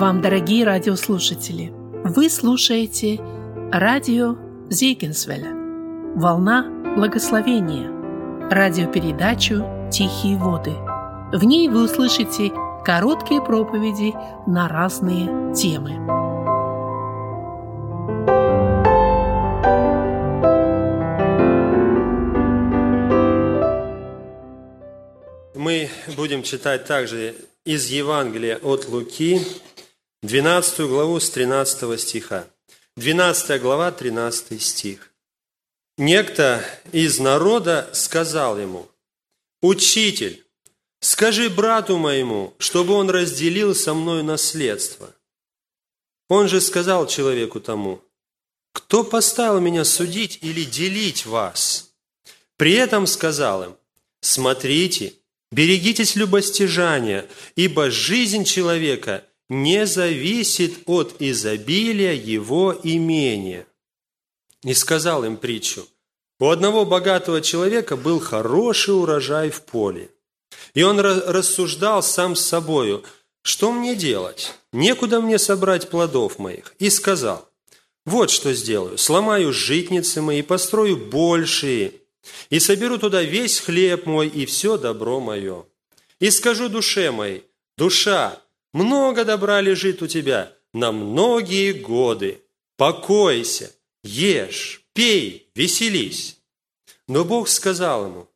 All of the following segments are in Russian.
вам, дорогие радиослушатели! Вы слушаете радио Зейгенсвеля «Волна благословения» радиопередачу «Тихие воды». В ней вы услышите короткие проповеди на разные темы. Мы будем читать также из Евангелия от Луки, 12 главу с 13 стиха. 12 глава, 13 стих. Некто из народа сказал ему, «Учитель, скажи брату моему, чтобы он разделил со мной наследство». Он же сказал человеку тому, «Кто поставил меня судить или делить вас?» При этом сказал им, «Смотрите, берегитесь любостяжания, ибо жизнь человека не зависит от изобилия его имения». И сказал им притчу, «У одного богатого человека был хороший урожай в поле, и он рассуждал сам с собою, что мне делать? Некуда мне собрать плодов моих. И сказал, вот что сделаю, сломаю житницы мои, построю большие, и соберу туда весь хлеб мой и все добро мое. И скажу душе моей, душа, много добра лежит у тебя на многие годы. Покойся, ешь, пей, веселись. Но Бог сказал ему,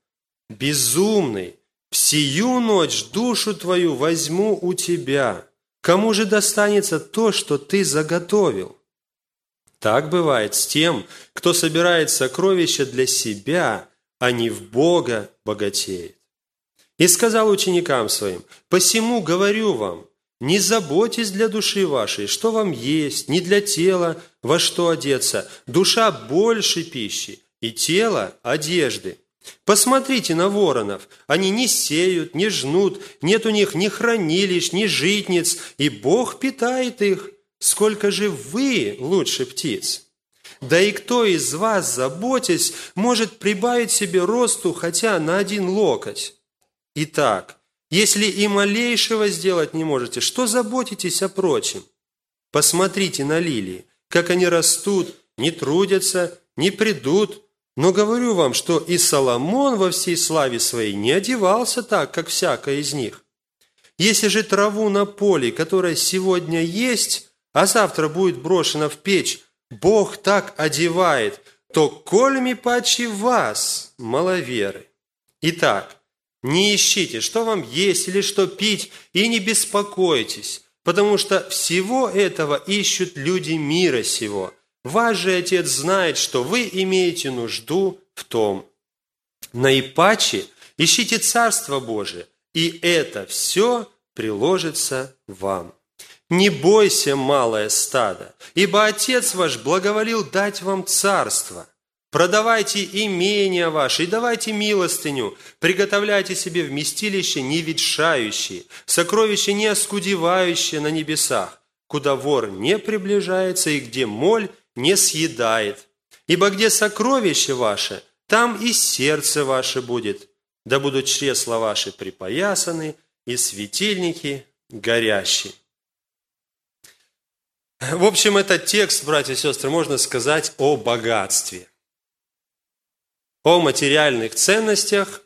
безумный, в сию ночь душу твою возьму у тебя. Кому же достанется то, что ты заготовил? Так бывает с тем, кто собирает сокровища для себя, а не в Бога богатеет. И сказал ученикам своим, «Посему говорю вам, не заботьтесь для души вашей, что вам есть, не для тела, во что одеться. Душа больше пищи, и тело – одежды. Посмотрите на воронов. Они не сеют, не жнут, нет у них ни хранилищ, ни житниц, и Бог питает их. Сколько же вы лучше птиц? Да и кто из вас, заботясь, может прибавить себе росту хотя на один локоть? Итак, если и малейшего сделать не можете, что заботитесь о прочем? Посмотрите на лилии, как они растут, не трудятся, не придут, но говорю вам, что и Соломон во всей славе своей не одевался так, как всякая из них. Если же траву на поле, которая сегодня есть, а завтра будет брошена в печь, Бог так одевает, то кольми паче вас, маловеры. Итак, не ищите, что вам есть или что пить, и не беспокойтесь, потому что всего этого ищут люди мира сего – Ваш же Отец знает, что вы имеете нужду в том. Наипаче ищите Царство Божие, и это все приложится вам. Не бойся, малое стадо, ибо Отец ваш благоволил дать вам царство. Продавайте имения ваши и давайте милостыню, приготовляйте себе вместилище не ветшающие, сокровища не оскудевающие на небесах, куда вор не приближается и где моль не съедает. Ибо где сокровище ваше, там и сердце ваше будет. Да будут чресла ваши припоясаны и светильники горящие. В общем, этот текст, братья и сестры, можно сказать о богатстве, о материальных ценностях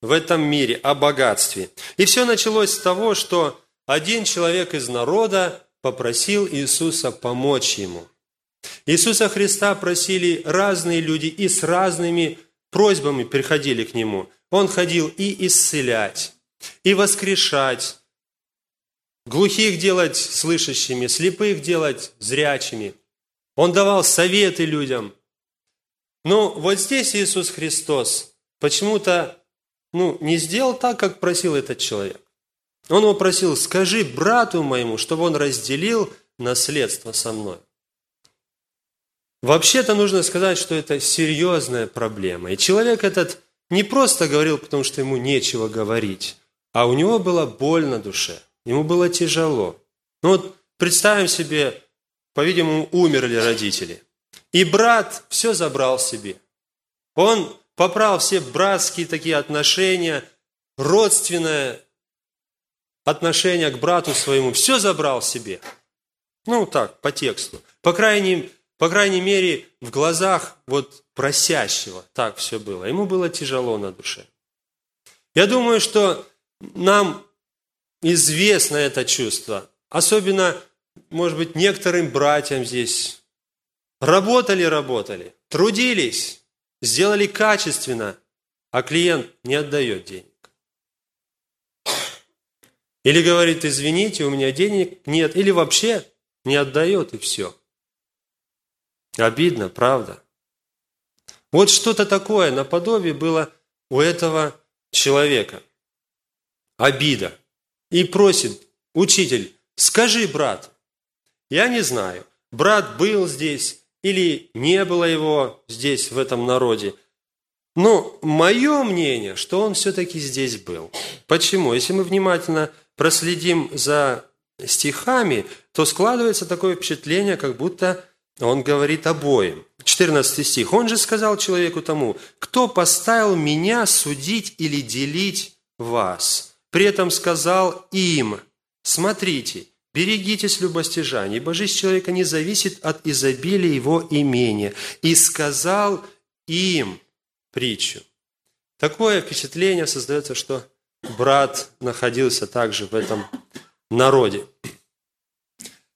в этом мире, о богатстве. И все началось с того, что один человек из народа попросил Иисуса помочь ему – Иисуса Христа просили разные люди и с разными просьбами приходили к Нему. Он ходил и исцелять, и воскрешать, глухих делать слышащими, слепых делать зрячими. Он давал советы людям. Но вот здесь Иисус Христос почему-то ну, не сделал так, как просил этот человек. Он его просил, скажи брату моему, чтобы он разделил наследство со мной. Вообще-то нужно сказать, что это серьезная проблема. И человек этот не просто говорил, потому что ему нечего говорить, а у него была боль на душе, ему было тяжело. Ну вот представим себе, по-видимому, умерли родители. И брат все забрал себе. Он поправил все братские такие отношения, родственное отношение к брату своему, все забрал себе. Ну, так, по тексту. По крайней, по крайней мере, в глазах вот просящего так все было. Ему было тяжело на душе. Я думаю, что нам известно это чувство. Особенно, может быть, некоторым братьям здесь. Работали, работали, трудились, сделали качественно, а клиент не отдает денег. Или говорит, извините, у меня денег нет, или вообще не отдает и все. Обидно, правда? Вот что-то такое наподобие было у этого человека. Обида. И просит, учитель, скажи брат, я не знаю, брат был здесь или не было его здесь, в этом народе. Но мое мнение, что он все-таки здесь был. Почему? Если мы внимательно проследим за стихами, то складывается такое впечатление, как будто он говорит обоим. 14 стих. «Он же сказал человеку тому, кто поставил меня судить или делить вас?» При этом сказал им, «Смотрите, берегитесь любостяжаний, ибо жизнь человека не зависит от изобилия его имения». И сказал им притчу. Такое впечатление создается, что брат находился также в этом народе.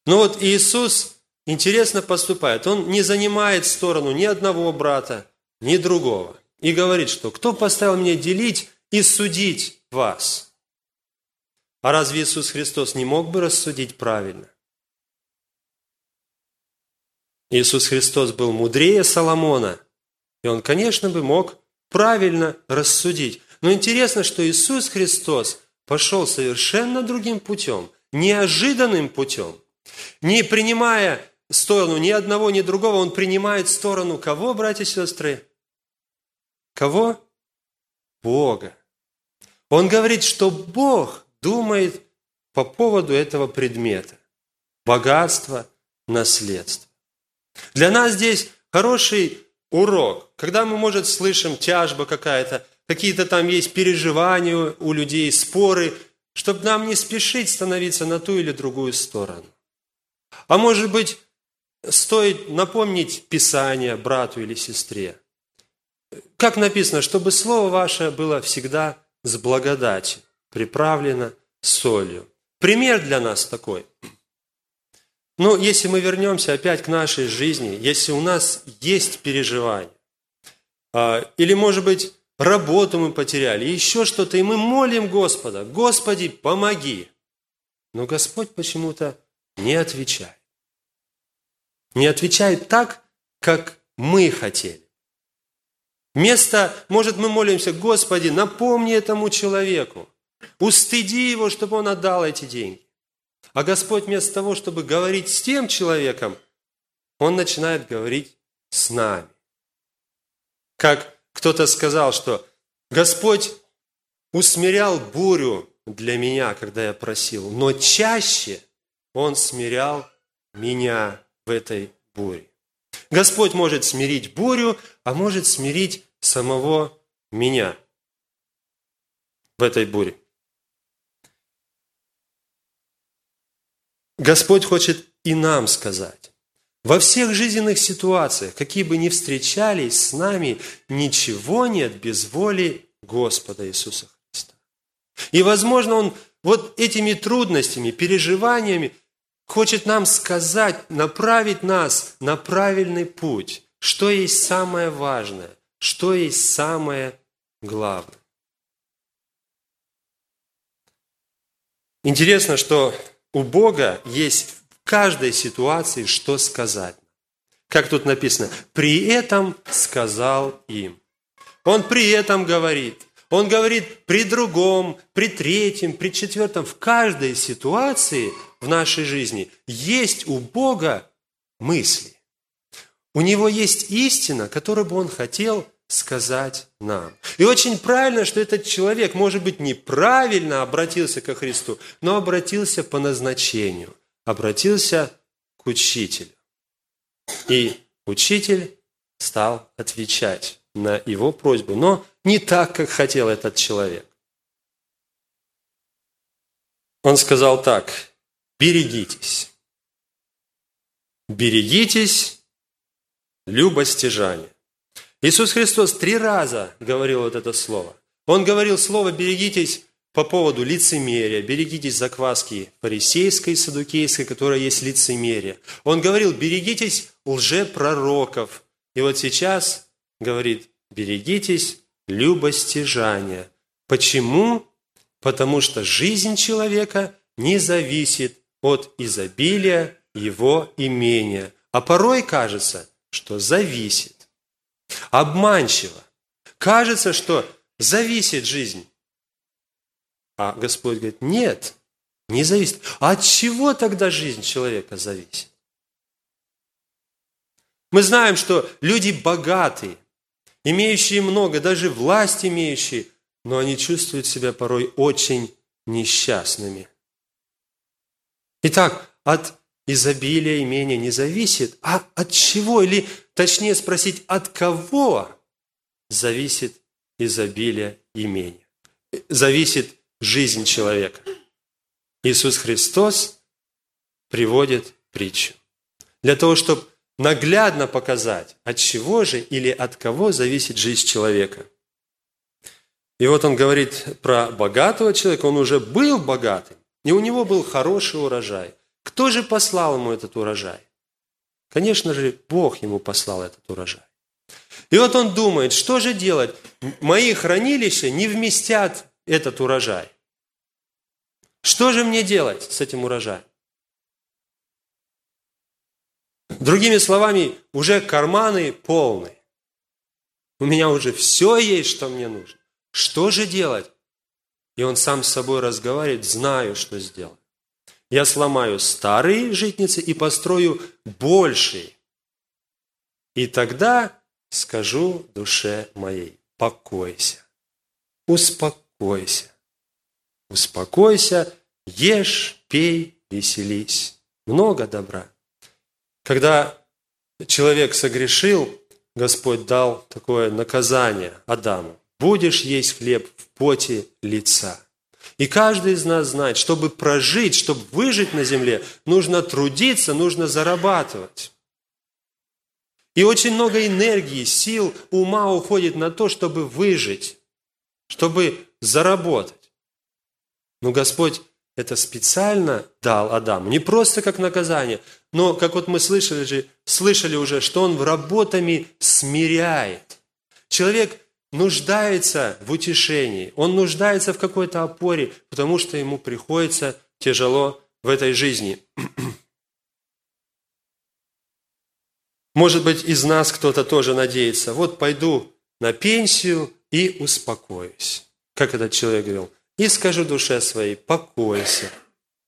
Но вот Иисус интересно поступает. Он не занимает сторону ни одного брата, ни другого. И говорит, что кто поставил меня делить и судить вас? А разве Иисус Христос не мог бы рассудить правильно? Иисус Христос был мудрее Соломона, и он, конечно, бы мог правильно рассудить. Но интересно, что Иисус Христос пошел совершенно другим путем, неожиданным путем. Не принимая сторону ни одного, ни другого, Он принимает сторону кого, братья и сестры? Кого? Бога. Он говорит, что Бог думает по поводу этого предмета. Богатство, наследство. Для нас здесь хороший урок, когда мы, может, слышим тяжба какая-то, какие-то там есть переживания у людей, споры, чтобы нам не спешить становиться на ту или другую сторону. А может быть, стоит напомнить Писание брату или сестре. Как написано, чтобы Слово ваше было всегда с благодатью, приправлено солью. Пример для нас такой. Но если мы вернемся опять к нашей жизни, если у нас есть переживания, а, или, может быть, работу мы потеряли, еще что-то, и мы молим Господа, Господи, помоги. Но Господь почему-то не отвечает. Не отвечает так, как мы хотели. Вместо, может, мы молимся, Господи, напомни этому человеку, устыди его, чтобы он отдал эти деньги. А Господь вместо того, чтобы говорить с тем человеком, Он начинает говорить с нами. Как кто-то сказал, что Господь усмирял бурю для меня, когда я просил, но чаще Он смирял меня в этой буре. Господь может смирить бурю, а может смирить самого меня в этой буре. Господь хочет и нам сказать. Во всех жизненных ситуациях, какие бы ни встречались с нами, ничего нет без воли Господа Иисуса Христа. И, возможно, Он вот этими трудностями, переживаниями хочет нам сказать, направить нас на правильный путь, что есть самое важное, что есть самое главное. Интересно, что у Бога есть каждой ситуации, что сказать. Как тут написано, при этом сказал им. Он при этом говорит. Он говорит при другом, при третьем, при четвертом. В каждой ситуации в нашей жизни есть у Бога мысли. У Него есть истина, которую бы Он хотел сказать нам. И очень правильно, что этот человек, может быть, неправильно обратился ко Христу, но обратился по назначению обратился к учителю. И учитель стал отвечать на его просьбу, но не так, как хотел этот человек. Он сказал так, берегитесь. Берегитесь любостяжания. Иисус Христос три раза говорил вот это слово. Он говорил слово «берегитесь» по поводу лицемерия, берегитесь закваски фарисейской и садукейской, которая есть лицемерие. Он говорил, берегитесь лжепророков. И вот сейчас говорит, берегитесь любостяжания. Почему? Потому что жизнь человека не зависит от изобилия его имения. А порой кажется, что зависит. Обманчиво. Кажется, что зависит жизнь. А Господь говорит, нет, не зависит. А от чего тогда жизнь человека зависит? Мы знаем, что люди богатые, имеющие много, даже власть имеющие, но они чувствуют себя порой очень несчастными. Итак, от изобилия имения не зависит, а от чего, или точнее спросить, от кого зависит изобилие имения, зависит жизнь человека. Иисус Христос приводит притчу для того, чтобы наглядно показать, от чего же или от кого зависит жизнь человека. И вот он говорит про богатого человека, он уже был богатым, и у него был хороший урожай. Кто же послал ему этот урожай? Конечно же, Бог ему послал этот урожай. И вот он думает, что же делать? Мои хранилища не вместят этот урожай. Что же мне делать с этим урожаем? Другими словами, уже карманы полны. У меня уже все есть, что мне нужно. Что же делать? И он сам с собой разговаривает, знаю, что сделать. Я сломаю старые житницы и построю большие. И тогда скажу душе моей, покойся, успокойся, успокойся, ешь, пей, веселись. Много добра. Когда человек согрешил, Господь дал такое наказание Адаму. Будешь есть хлеб в поте лица. И каждый из нас знает, чтобы прожить, чтобы выжить на земле, нужно трудиться, нужно зарабатывать. И очень много энергии, сил, ума уходит на то, чтобы выжить, чтобы заработать. Но Господь это специально дал Адаму, не просто как наказание, но, как вот мы слышали, же, слышали уже, что Он работами смиряет. Человек нуждается в утешении, он нуждается в какой-то опоре, потому что ему приходится тяжело в этой жизни. Может быть, из нас кто-то тоже надеется, вот пойду на пенсию и успокоюсь. Как этот человек говорил, и скажу душе своей, покойся.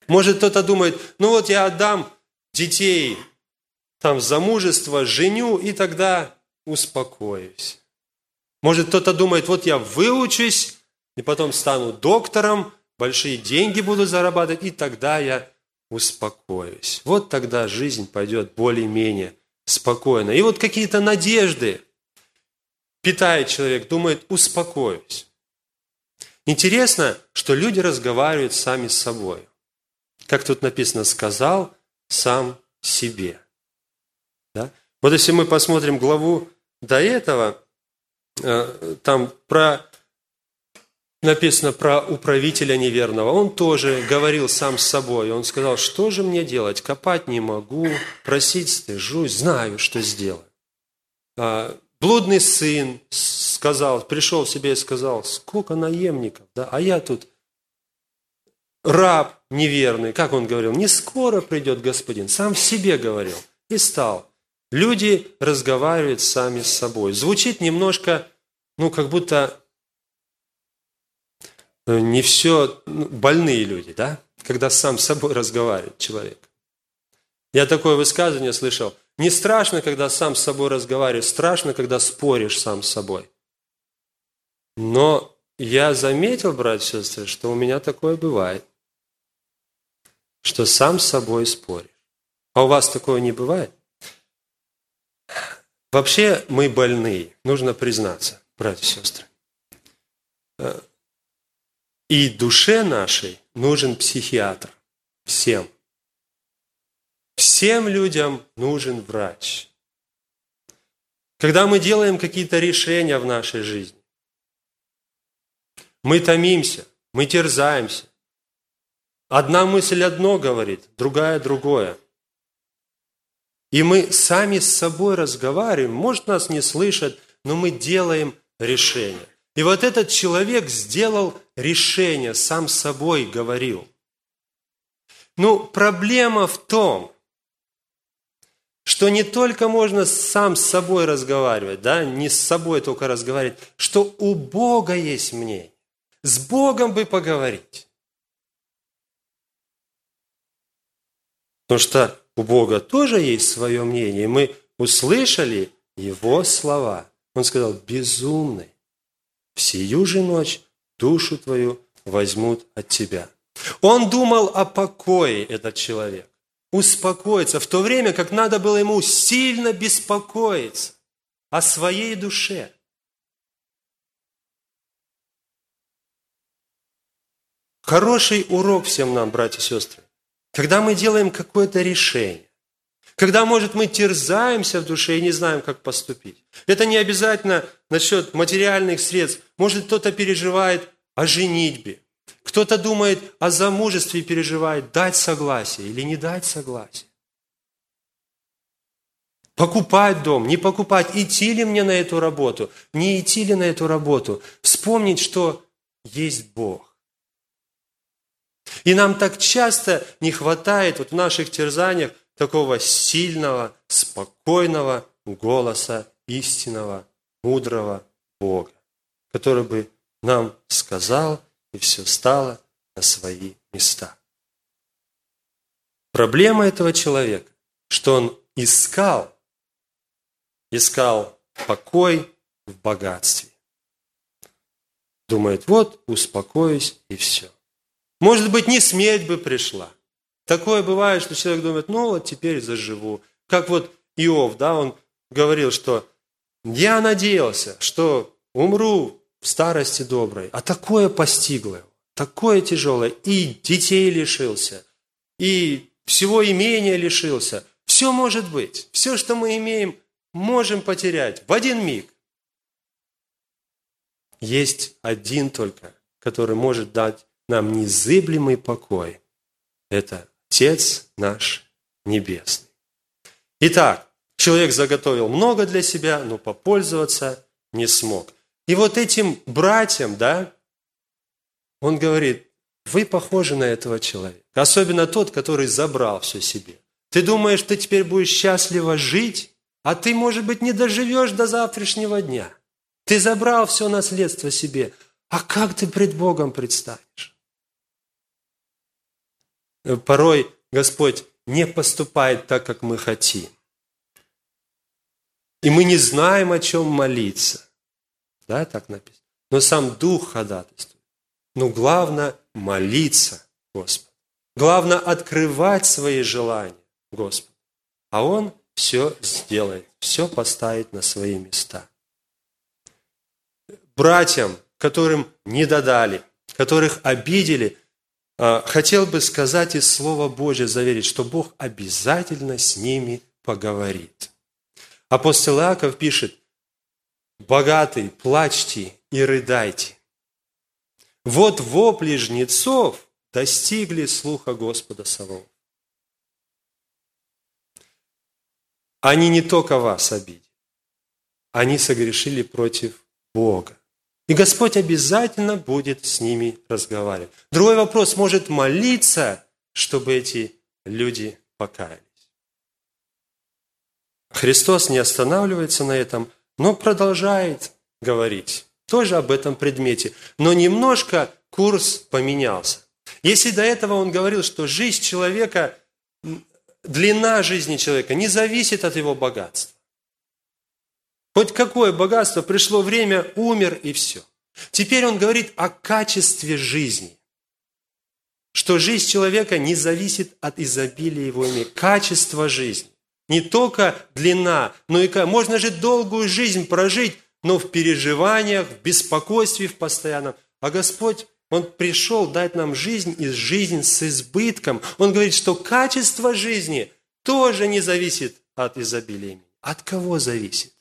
Может, кто-то думает, ну вот я отдам детей там замужество, женю, и тогда успокоюсь. Может, кто-то думает, вот я выучусь, и потом стану доктором, большие деньги буду зарабатывать, и тогда я успокоюсь. Вот тогда жизнь пойдет более-менее спокойно. И вот какие-то надежды питает человек, думает, успокоюсь. Интересно, что люди разговаривают сами с собой. Как тут написано, сказал сам себе. Да? Вот если мы посмотрим главу до этого, там про написано про управителя неверного. Он тоже говорил сам с собой. Он сказал, что же мне делать? Копать не могу, просить стыжусь, знаю, что сделаю. А, блудный сын сказал, пришел себе и сказал, сколько наемников, да? а я тут раб неверный. Как он говорил? Не скоро придет господин. Сам себе говорил. И стал. Люди разговаривают сами с собой. Звучит немножко, ну, как будто э, не все ну, больные люди, да? Когда сам с собой разговаривает человек. Я такое высказывание слышал. Не страшно, когда сам с собой разговариваешь, страшно, когда споришь сам с собой. Но я заметил, братья и сестры, что у меня такое бывает, что сам с собой споришь. А у вас такого не бывает? Вообще мы больные, нужно признаться, братья и сестры. Э, И душе нашей нужен психиатр. Всем. Всем людям нужен врач. Когда мы делаем какие-то решения в нашей жизни, мы томимся, мы терзаемся. Одна мысль одно говорит, другая другое. И мы сами с собой разговариваем, может, нас не слышат, но мы делаем решение. И вот этот человек сделал решение, сам с собой говорил. Ну, проблема в том, что не только можно сам с собой разговаривать, да, не с собой только разговаривать, что у Бога есть мнение. С Богом бы поговорить. Потому что у Бога тоже есть свое мнение. Мы услышали Его слова. Он сказал, безумный, в сию же ночь душу твою возьмут от тебя. Он думал о покое, этот человек успокоиться, в то время как надо было ему сильно беспокоиться о своей душе. Хороший урок всем нам, братья и сестры, когда мы делаем какое-то решение, когда, может, мы терзаемся в душе и не знаем, как поступить. Это не обязательно насчет материальных средств. Может, кто-то переживает о женитьбе, кто-то думает о замужестве и переживает, дать согласие или не дать согласие. Покупать дом, не покупать, идти ли мне на эту работу, не идти ли на эту работу. Вспомнить, что есть Бог. И нам так часто не хватает вот в наших терзаниях такого сильного, спокойного голоса истинного, мудрого Бога, который бы нам сказал, и все стало на свои места. Проблема этого человека, что он искал, искал покой в богатстве. Думает, вот, успокоюсь и все. Может быть, не смерть бы пришла. Такое бывает, что человек думает, ну вот теперь заживу. Как вот Иов, да, он говорил, что я надеялся, что умру в старости доброй, а такое постигло его, такое тяжелое, и детей лишился, и всего имения лишился. Все может быть, все, что мы имеем, можем потерять в один миг. Есть один только, который может дать нам незыблемый покой. Это Отец наш Небесный. Итак, человек заготовил много для себя, но попользоваться не смог. И вот этим братьям, да, он говорит, вы похожи на этого человека. Особенно тот, который забрал все себе. Ты думаешь, ты теперь будешь счастливо жить, а ты, может быть, не доживешь до завтрашнего дня. Ты забрал все наследство себе. А как ты пред Богом предстанешь? Порой Господь не поступает так, как мы хотим. И мы не знаем, о чем молиться. Да, так написано. Но сам Дух ходатайствует. Но главное молиться Господу. Главное открывать свои желания Господу. А Он все сделает, все поставит на свои места. Братьям, которым не додали, которых обидели, хотел бы сказать из Слова Божьего, заверить, что Бог обязательно с ними поговорит. Апостол Иаков пишет, богатый, плачьте и рыдайте. Вот вопли жнецов достигли слуха Господа Савова. Они не только вас обидели, они согрешили против Бога. И Господь обязательно будет с ними разговаривать. Другой вопрос, может молиться, чтобы эти люди покаялись. Христос не останавливается на этом – но продолжает говорить тоже об этом предмете. Но немножко курс поменялся. Если до этого он говорил, что жизнь человека, длина жизни человека не зависит от его богатства. Хоть какое богатство, пришло время, умер и все. Теперь он говорит о качестве жизни. Что жизнь человека не зависит от изобилия его имени. Качество жизни. Не только длина, но и можно же долгую жизнь прожить, но в переживаниях, в беспокойстве в постоянном. А Господь Он пришел дать нам жизнь и жизнь с избытком. Он говорит, что качество жизни тоже не зависит от изобилия. От кого зависит?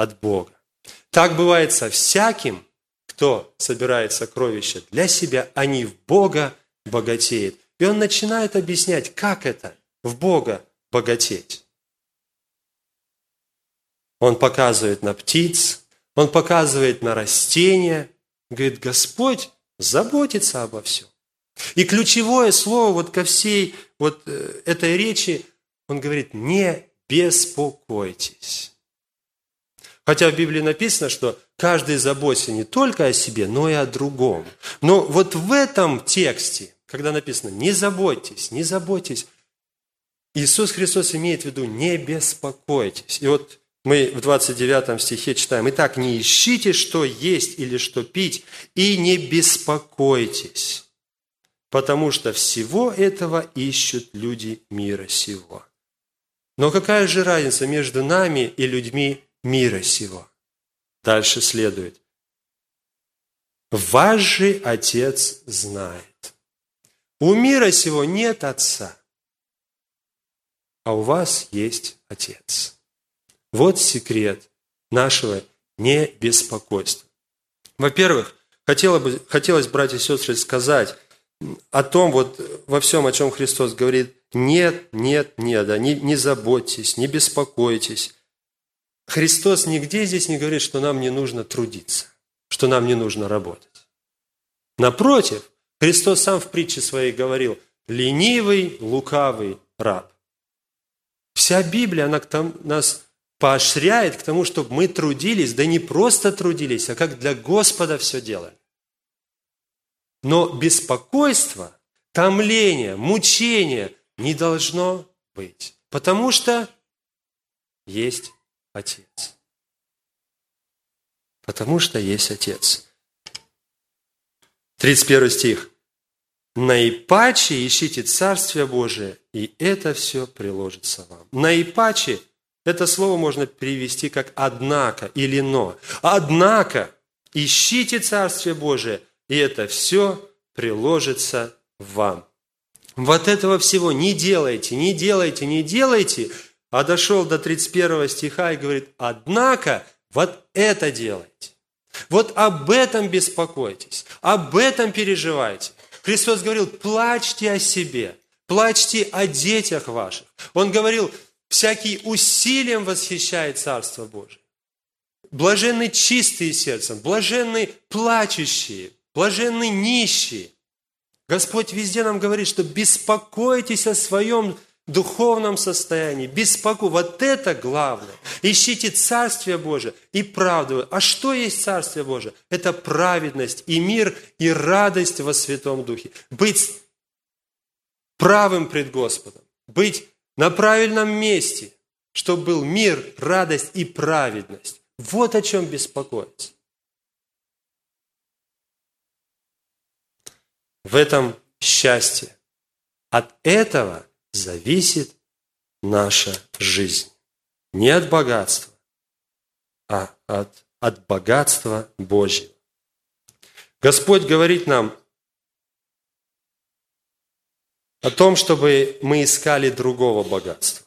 От Бога. Так бывает со всяким, кто собирает сокровища для себя, а не в Бога богатеет. И он начинает объяснять, как это в Бога богатеть. Он показывает на птиц, он показывает на растения, говорит, Господь заботится обо всем. И ключевое слово вот ко всей вот э, этой речи, он говорит, не беспокойтесь. Хотя в Библии написано, что каждый заботится не только о себе, но и о другом. Но вот в этом тексте, когда написано «не заботьтесь», «не заботьтесь», Иисус Христос имеет в виду «не беспокойтесь». И вот мы в 29 стихе читаем, «Итак, не ищите, что есть или что пить, и не беспокойтесь, потому что всего этого ищут люди мира сего». Но какая же разница между нами и людьми мира сего? Дальше следует. Ваш же Отец знает. У мира сего нет Отца, а у вас есть Отец. Вот секрет нашего небеспокойства. Во-первых, хотелось бы, хотелось, братья и сестры, сказать о том, вот во всем, о чем Христос говорит, нет, нет, нет, да, не, не заботьтесь, не беспокойтесь. Христос нигде здесь не говорит, что нам не нужно трудиться, что нам не нужно работать. Напротив, Христос сам в притче своей говорил, ленивый, лукавый раб. Вся Библия, она к тому, нас поощряет к тому, чтобы мы трудились, да не просто трудились, а как для Господа все делали. Но беспокойство, томление, мучение не должно быть, потому что есть Отец. Потому что есть Отец. 31 стих. «Наипаче ищите Царствие Божие, и это все приложится вам». Наипаче это слово можно перевести как «однако» или «но». «Однако ищите Царствие Божие, и это все приложится вам». Вот этого всего не делайте, не делайте, не делайте, а дошел до 31 стиха и говорит, однако вот это делайте. Вот об этом беспокойтесь, об этом переживайте. Христос говорил, плачьте о себе, плачьте о детях ваших. Он говорил, всякий усилием восхищает Царство Божие. Блаженны чистые сердцем, блаженны плачущие, блаженны нищие. Господь везде нам говорит, что беспокойтесь о своем духовном состоянии, беспоко. Вот это главное. Ищите Царствие Божие и правду. А что есть Царствие Божие? Это праведность и мир, и радость во Святом Духе. Быть правым пред Господом, быть на правильном месте, чтобы был мир, радость и праведность. Вот о чем беспокоиться. В этом счастье. От этого зависит наша жизнь. Не от богатства, а от, от богатства Божьего. Господь говорит нам о том, чтобы мы искали другого богатства.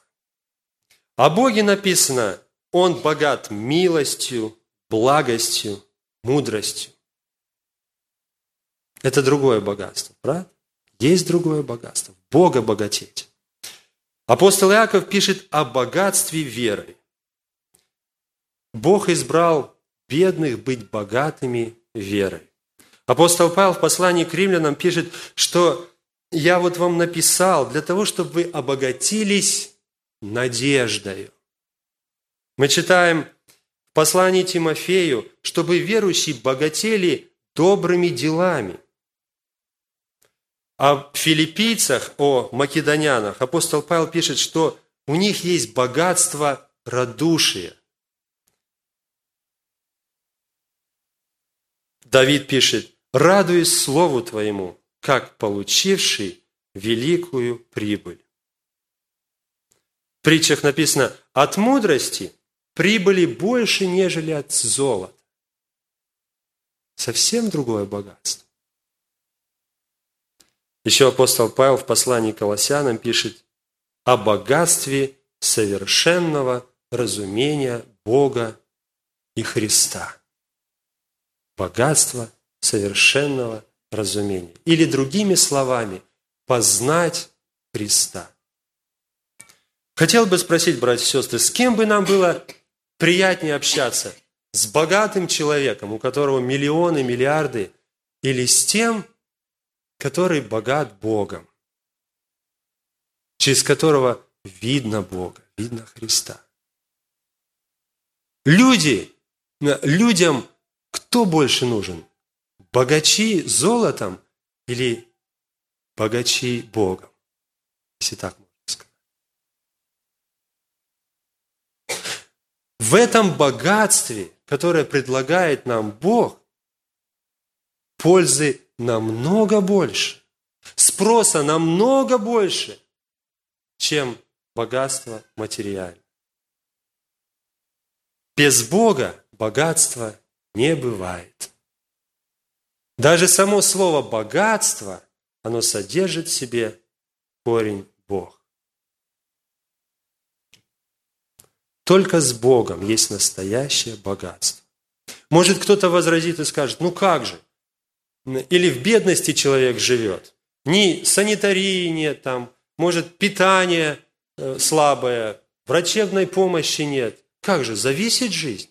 О Боге написано, Он богат милостью, благостью, мудростью. Это другое богатство, правда? Есть другое богатство. Бога богатеть. Апостол Иаков пишет о богатстве веры. Бог избрал бедных быть богатыми верой. Апостол Павел в послании к римлянам пишет, что я вот вам написал для того, чтобы вы обогатились надеждою. Мы читаем в послании Тимофею, чтобы верующие богатели добрыми делами. О филиппийцах, о македонянах апостол Павел пишет, что у них есть богатство радушия. Давид пишет, радуясь Слову Твоему, как получивший великую прибыль. В притчах написано, от мудрости прибыли больше, нежели от золота. совсем другое богатство. Еще апостол Павел в послании к Колоссянам пишет о богатстве совершенного разумения Бога и Христа. Богатство совершенного разумения. Или другими словами, познать Христа. Хотел бы спросить, братья и сестры, с кем бы нам было приятнее общаться? С богатым человеком, у которого миллионы, миллиарды, или с тем, который богат Богом, через которого видно Бога, видно Христа. Люди, людям кто больше нужен? Богачи золотом или богачи Богом? Если так можно сказать. В этом богатстве, которое предлагает нам Бог, пользы намного больше, спроса намного больше, чем богатство материальное. Без Бога богатства не бывает. Даже само слово «богатство», оно содержит в себе корень Бог. Только с Богом есть настоящее богатство. Может, кто-то возразит и скажет, ну как же? Или в бедности человек живет. Ни санитарии нет там, может, питание э, слабое, врачебной помощи нет. Как же, зависит жизнь?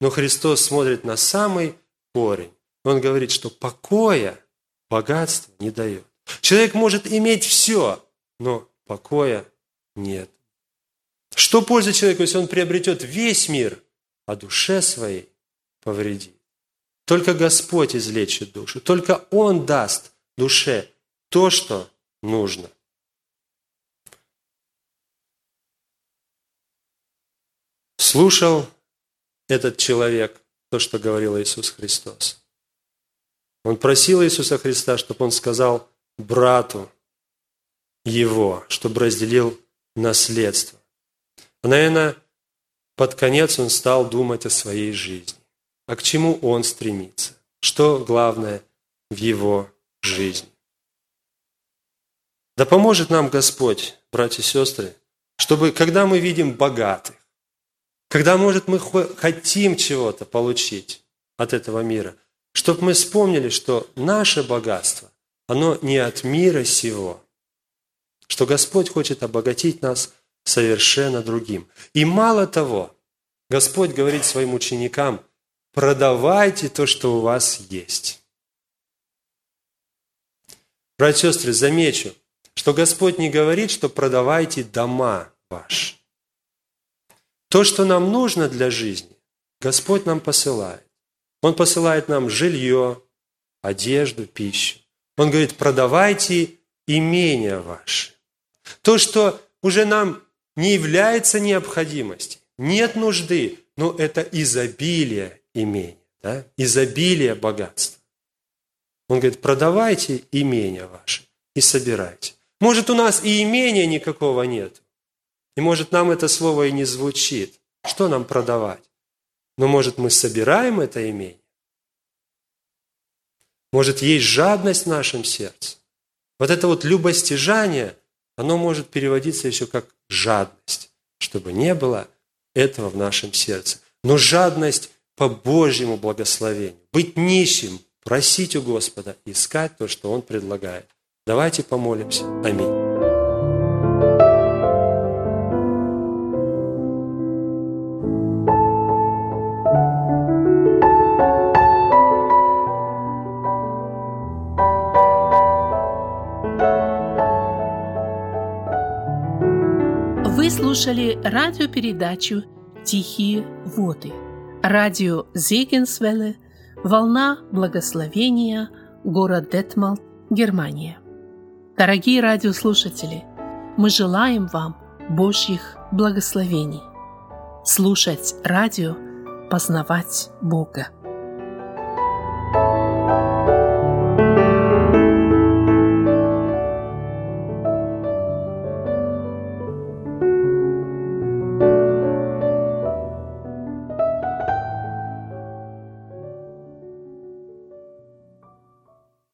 Но Христос смотрит на самый корень. Он говорит, что покоя богатство не дает. Человек может иметь все, но покоя нет. Что польза человеку, если он приобретет весь мир, а душе своей повредит? Только Господь излечит душу. Только Он даст душе то, что нужно. Слушал этот человек то, что говорил Иисус Христос. Он просил Иисуса Христа, чтобы он сказал брату его, чтобы разделил наследство. А, наверное, под конец он стал думать о своей жизни. А к чему он стремится? Что главное в его жизни? Да поможет нам Господь, братья и сестры, чтобы, когда мы видим богатых, когда, может, мы хотим чего-то получить от этого мира, чтобы мы вспомнили, что наше богатство, оно не от мира сего, что Господь хочет обогатить нас совершенно другим. И мало того, Господь говорит своим ученикам, продавайте то, что у вас есть. Братья и сестры, замечу, что Господь не говорит, что продавайте дома ваши. То, что нам нужно для жизни, Господь нам посылает. Он посылает нам жилье, одежду, пищу. Он говорит, продавайте имения ваши. То, что уже нам не является необходимостью, нет нужды, но это изобилие имения, да? изобилие богатства. Он говорит, продавайте имения ваши и собирайте. Может, у нас и имения никакого нет, и может, нам это слово и не звучит. Что нам продавать? Но может, мы собираем это имение? Может, есть жадность в нашем сердце? Вот это вот любостяжание, оно может переводиться еще как жадность, чтобы не было этого в нашем сердце. Но жадность по Божьему благословению. Быть нищим, просить у Господа, искать то, что Он предлагает. Давайте помолимся. Аминь. слушали радиопередачу «Тихие воды». Радио Зегенсвелле, «Волна благословения», город Детмал, Германия. Дорогие радиослушатели, мы желаем вам Божьих благословений. Слушать радио, познавать Бога.